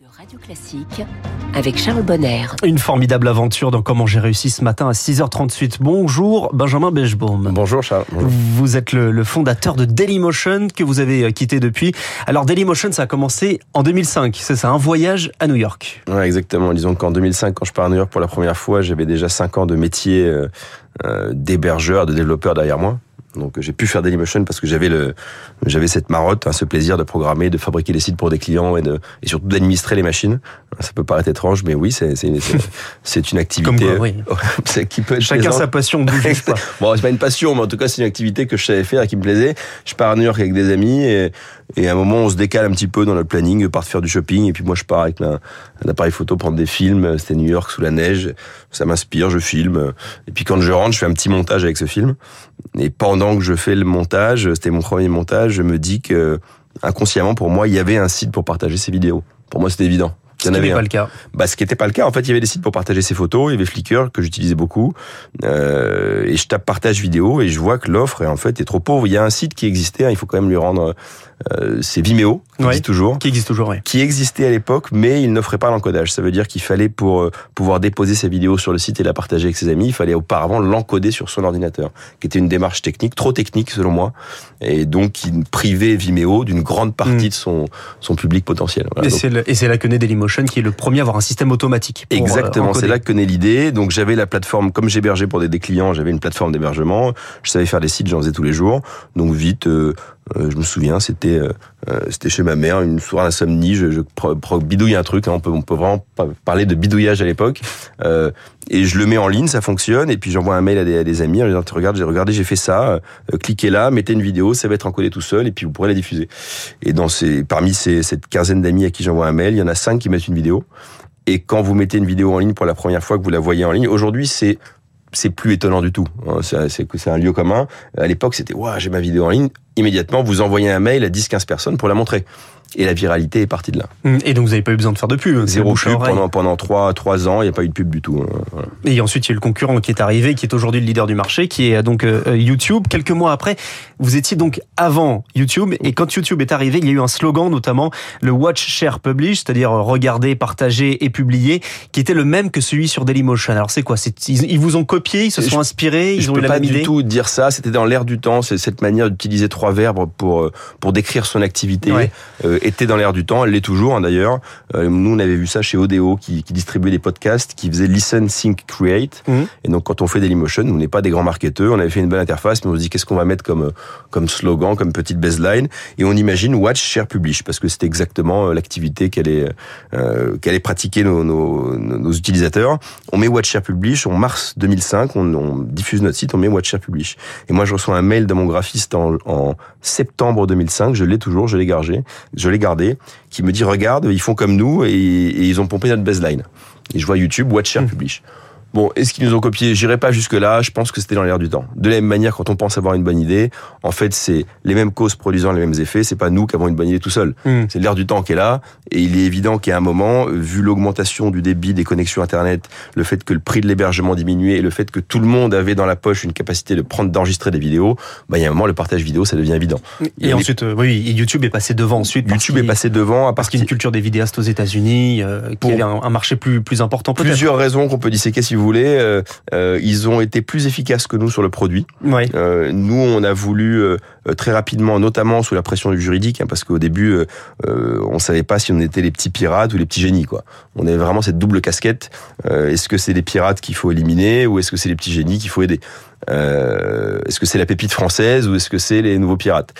de Radio Classique avec Charles Bonner. Une formidable aventure dans Comment j'ai réussi ce matin à 6h38. Bonjour Benjamin Bechbaum. Bonjour Charles. Bonjour. Vous êtes le, le, fondateur de Dailymotion que vous avez euh, quitté depuis. Alors Dailymotion, ça a commencé en 2005. C'est ça, un voyage à New York. Ouais, exactement. Disons qu'en 2005, quand je pars à New York pour la première fois, j'avais déjà 5 ans de métier euh, euh, d'hébergeur, de développeur derrière moi. Donc j'ai pu faire Dailymotion parce que j'avais le j'avais cette marotte, hein, ce plaisir de programmer, de fabriquer des sites pour des clients et de et surtout d'administrer les machines. Ça peut paraître étrange, mais oui, c'est c'est une, c'est une activité Comme quoi, oui. qui peut être Chacun plaisante. sa passion, pas. Bon, c'est pas une passion, mais en tout cas, c'est une activité que je savais faire et qui me plaisait. Je pars à New York avec des amis et, et à un moment, on se décale un petit peu dans notre planning, eux partent faire du shopping et puis moi, je pars avec un, un appareil photo prendre des films. C'était New York sous la neige. Ça m'inspire, je filme. Et puis quand je rentre, je fais un petit montage avec ce film. Et pendant que je fais le montage, c'était mon premier montage, je me dis que inconsciemment, pour moi, il y avait un site pour partager ces vidéos. Pour moi, c'était évident. Ce qui n'est pas le cas. Bah, ce qui n'était pas le cas. En fait, il y avait des sites pour partager ses photos. Il y avait Flickr que j'utilisais beaucoup. Euh, et je tape partage vidéo et je vois que l'offre est en fait est trop pauvre. Il y a un site qui existait. hein, il faut quand même lui rendre. Euh, c'est Vimeo qui Ouais. existe toujours. Qui existe toujours, oui. Qui existait à l'époque, mais il n'offrait pas l'encodage. Ça veut dire qu'il fallait pour euh, pouvoir déposer ses vidéos sur le site et la partager avec ses amis, il fallait auparavant l'encoder sur son ordinateur, qui était une démarche technique trop technique selon moi, et donc qui privait Vimeo d'une grande partie Mm. de son son public potentiel. Voilà. Et c'est là que naît Dailymotion, qui est le premier à avoir un système automatique. pour, euh, Exactement, c'est là que naît l'idée. Donc j'avais la plateforme, comme j'hébergeais pour des, des clients, j'avais une plateforme d'hébergement. Je savais faire des sites, j'en faisais tous les jours. Donc vite, euh, euh, je me souviens, c'était euh, euh, c'était chez ma mère, une soirée d'insomnie, je, je bidouille un truc. hein, on peut vraiment parler de bidouillage à l'époque. Et je le mets en ligne, ça fonctionne. Et puis j'envoie un mail à des, à des amis en disant regarde, j'ai j'ai fait ça. cliquez là, mettez une vidéo, ça va être encodé tout seul, et puis vous pourrez la diffuser. Et parmi cette quinzaine d'amis à qui j'envoie un mail, il y en a cinq qui mettent une vidéo. Et quand vous mettez une vidéo en ligne pour la première fois que vous la voyez en ligne, aujourd'hui c'est c'est plus étonnant du tout. hein. C'est un lieu commun. À l'époque, c'était waouh, j'ai ma vidéo en ligne. Immédiatement, vous envoyez un mail à 10-15 personnes pour la montrer. Et la viralité est partie de là. Mm. Et donc vous n'avez pas eu besoin de faire de pub. c'est Zéro pub pendant pendant trois trois ans. Il n'y a pas eu de pub du tout. hein. Voilà. Et ensuite, il y a eu le concurrent qui est arrivé, qui est aujourd'hui le leader du marché, qui est donc euh, YouTube. Quelques mois après, vous étiez donc avant YouTube. Et quand YouTube est arrivé, il y a eu un slogan, notamment le Watch, Share, Publish, c'est-à-dire euh, regarder, partager et publier, qui était le même que celui sur Dailymotion. Alors c'est quoi? Ils, ils vous ont copié, ils se Je- sont inspirés, ils je ont peux eu la pas même du idée? tout dire ça. C'était dans l'air du temps. C'est cette manière d'utiliser trois verbes pour euh, pour décrire son activité Ouais. euh, était dans l'air du temps. Elle l'est toujours hein, d'ailleurs. Euh, nous, on avait vu ça chez Odeo qui, qui distribuait des podcasts, qui faisait listen, think, create. Mhm. Et donc, quand on fait Dailymotion, on n'est pas des grands marketeurs. On avait fait une bonne interface, mais on se dit qu'est-ce qu'on va mettre comme euh, comme slogan, comme petite baseline? Et on imagine watch, share, publish parce que c'était exactement euh, l'activité qu'allaient euh, qu'allaient pratiquer nos, nos, nos utilisateurs. On met watch, share, publish. En mars 2005, on, on diffuse notre site, on met watch, share, publish. Et moi, je reçois un mail de mon graphiste en, en septembre 2005. Je l'ai toujours, je l'ai gardé, je l'ai gardé, qui me dit regarde, ils font comme nous et, et ils ont pompé notre baseline. Et je vois YouTube, watch, share, Mm. publish. Bon, est-ce qu'ils nous ont copié J'irai pas jusque là. Je pense que c'était dans l'air du temps. De la même manière, quand on pense avoir une bonne idée, en fait, c'est les mêmes causes produisant les mêmes effets. C'est pas nous qui avons une bonne idée tout seul. Mm. C'est l'air du temps qui est là. Et il est évident qu'à un moment, vu l'augmentation du débit des connexions Internet, le fait que le prix de l'hébergement diminuait et le fait que tout le monde avait dans la poche une capacité de prendre, d'enregistrer des vidéos, bah, il y a un moment, le partage vidéo, ça devient évident. Et, ensuite, euh, oui, YouTube est passé devant ensuite. YouTube est passé devant à Parce qu'il y a une culture des vidéastes aux États-Unis, euh, qui Pour- avait un, un marché plus, plus important plusieurs raisons qu'on peut disséquer si vous voulez. Euh, euh, ils ont été plus efficaces que nous sur le produit. Ouais. Euh, nous, on a voulu très rapidement, notamment sous la pression du juridique, hein, parce qu'au début, euh, euh, on savait pas si on était les petits pirates ou les petits génies. Quoi. On avait vraiment cette double casquette. Euh, est-ce que c'est les pirates qu'il faut éliminer ou est-ce que c'est les petits génies qu'il faut aider? Euh, Est-ce que c'est la pépite française ou est-ce que c'est les nouveaux pirates?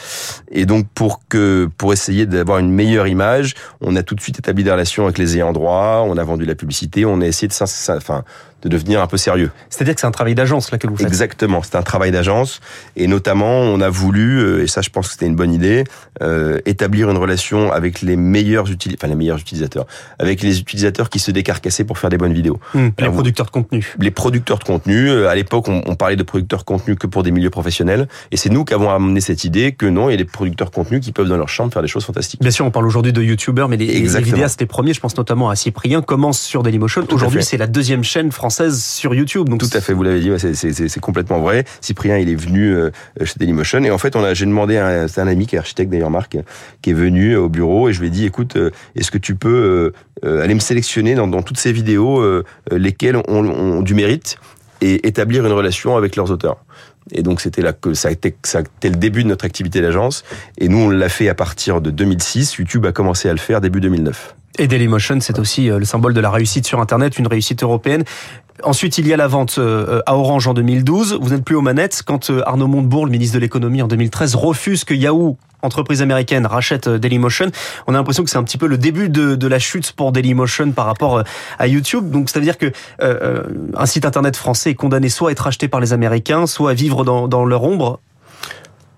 Et donc, pour que pour essayer d'avoir une meilleure image, on a tout de suite établi des relations avec les ayants droit. On a vendu la publicité. On a essayé enfin, de devenir un peu sérieux. C'est-à-dire que c'est un travail d'agence là que vous faites. Exactement, c'est un travail d'agence et notamment on a voulu, euh, et ça je pense que c'était une bonne idée, euh, établir une relation avec les meilleurs utilisateurs, enfin les meilleurs utilisateurs, avec les utilisateurs qui se décarcassaient pour faire des bonnes vidéos. Mm. Les Alors, producteurs de contenu. Les producteurs de contenu, euh, à l'époque on, on parlait de producteurs de contenu que pour des milieux professionnels et c'est nous qui avons amené cette idée que non, il y a des producteurs de contenu qui peuvent dans leur chambre faire des choses fantastiques. Bien sûr, on parle aujourd'hui de youtubeurs, mais les, les vidéastes, les premiers, je pense notamment à Cyprien, commencent sur Dailymotion. Aujourd'hui, c'est la deuxième chaîne française sur YouTube. Donc Tout à fait, vous l'avez dit, c'est- complètement vrai. Cyprien, il est venu chez Dailymotion et en fait, on a, j'ai demandé, à, un ami qui est architecte d'ailleurs, Marc, qui est venu au bureau et je lui ai dit, écoute, est-ce que tu peux aller me sélectionner dans, toutes ces vidéos lesquelles ont, du mérite et établir une relation avec leurs auteurs. Et donc c'était là que ça ça a été le début de notre activité d'agence. Et nous, on l'a fait à partir de 2006. YouTube a commencé à le faire début 2009. Et Dailymotion, c'est aussi le symbole de la réussite sur Internet, une réussite européenne. Ensuite, il y a la vente euh, à Orange en 2012. Vous n'êtes plus aux manettes quand euh, Arnaud Montebourg, le ministre de l'économie en 2013, refuse que Yahoo entreprise américaine rachète euh, Dailymotion. On a l'impression que c'est un petit peu le début de, la chute pour Dailymotion par rapport à YouTube. Donc, ça veut dire que un site internet français est condamné soit à être racheté par les Américains, soit à vivre dans, dans leur ombre.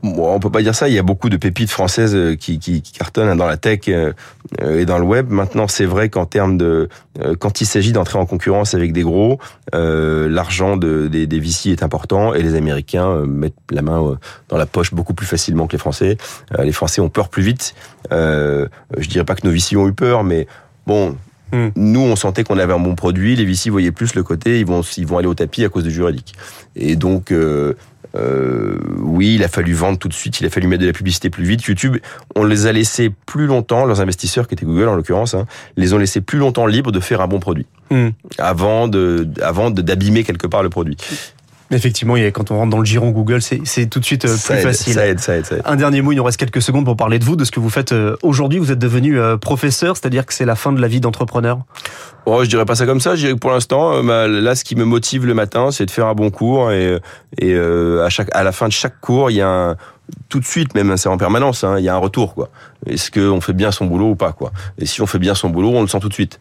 On peut pas dire ça. Il y a beaucoup de pépites françaises euh, qui, qui, qui cartonnent hein, dans la tech euh, et dans le web. Maintenant, c'est vrai qu'en termes de, euh, quand il s'agit d'entrer en concurrence avec des gros, euh, l'argent de, des, des est important et les Américains mettent la main dans la poche beaucoup plus facilement que les Français. les Français ont peur plus vite. Euh, je dirais pas que nos VC ont eu peur, mais bon, hmm. Nous, on sentait qu'on avait un bon produit. Les VC voyaient plus le côté, ils vont, ils vont aller au tapis à cause du juridique. Et donc, euh, euh, oui, il a fallu vendre tout de suite, il a fallu mettre de la publicité plus vite. YouTube, on les a laissés plus longtemps, leurs investisseurs qui étaient Google en l'occurrence, hein, les ont laissés plus longtemps libres de faire un bon produit hmm. avant de avant d'abîmer quelque part le produit. Effectivement, quand on rentre dans le giron Google, c'est tout de suite euh, plus facile. Ça aide, ça aide, ça aide. Un dernier mot, il nous reste quelques secondes pour parler de vous, de ce que vous faites euh, aujourd'hui. Vous êtes devenu euh, professeur, c'est-à-dire que c'est la fin de la vie d'entrepreneur? Oh, je dirais pas ça comme ça. Je dirais que pour l'instant, là, ce qui me motive le matin, c'est de faire un bon cours et, et à chaque, à la fin de chaque cours, il y a un, tout de suite, même c'est en permanence, hein, il y a un retour quoi. Est-ce qu'on fait bien son boulot ou pas quoi? Et si on fait bien son boulot, on le sent tout de suite.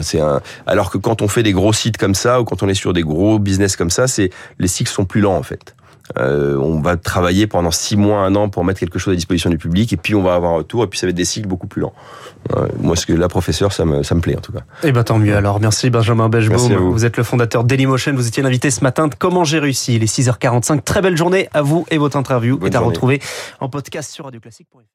C'est un... Alors que quand on fait des gros sites comme ça, ou quand on est sur des gros business comme ça, c'est les cycles sont plus lents en fait. Euh, on va travailler pendant six mois, un an pour mettre quelque chose à disposition du public, et puis on va avoir un retour, et puis ça va être des cycles beaucoup plus lents. moi, ce que la professeur, ça me, ça me plaît en tout cas. Eh ben tant mieux. Alors merci Benjamin Bechbaum. Vous. vous. êtes le fondateur Dailymotion. Vous étiez l'invité ce matin de Comment j'ai réussi. Il est 6h45. Très belle journée à vous et votre interview est à retrouver en podcast sur radioclassique.fr.